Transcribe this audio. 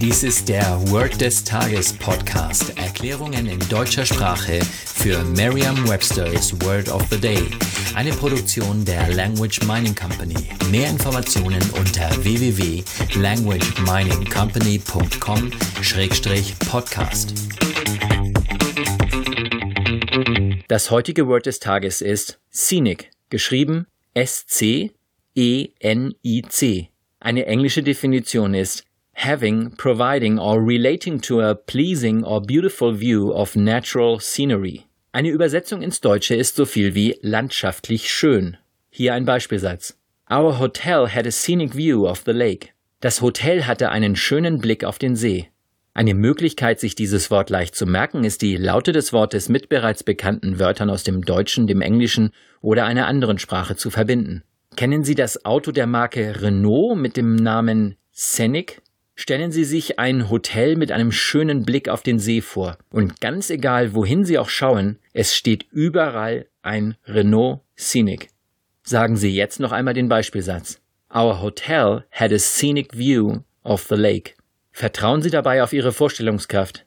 Dies ist der Word des Tages Podcast. Erklärungen in deutscher Sprache für Merriam-Webster's Word of the Day. Eine Produktion der Language Mining Company. Mehr Informationen unter www.languageminingcompany.com-podcast. Das heutige Word des Tages ist Scenic, geschrieben S-C-E-N-I-C. Eine englische Definition ist having, providing or relating to a pleasing or beautiful view of natural scenery. Eine Übersetzung ins Deutsche ist so viel wie landschaftlich schön. Hier ein Beispielsatz. Our hotel had a scenic view of the lake. Das Hotel hatte einen schönen Blick auf den See. Eine Möglichkeit, sich dieses Wort leicht zu merken, ist die Laute des Wortes mit bereits bekannten Wörtern aus dem Deutschen, dem Englischen oder einer anderen Sprache zu verbinden. Kennen Sie das Auto der Marke Renault mit dem Namen Scenic? Stellen Sie sich ein Hotel mit einem schönen Blick auf den See vor. Und ganz egal, wohin Sie auch schauen, es steht überall ein Renault Scenic. Sagen Sie jetzt noch einmal den Beispielsatz. Our hotel had a scenic view of the lake. Vertrauen Sie dabei auf Ihre Vorstellungskraft.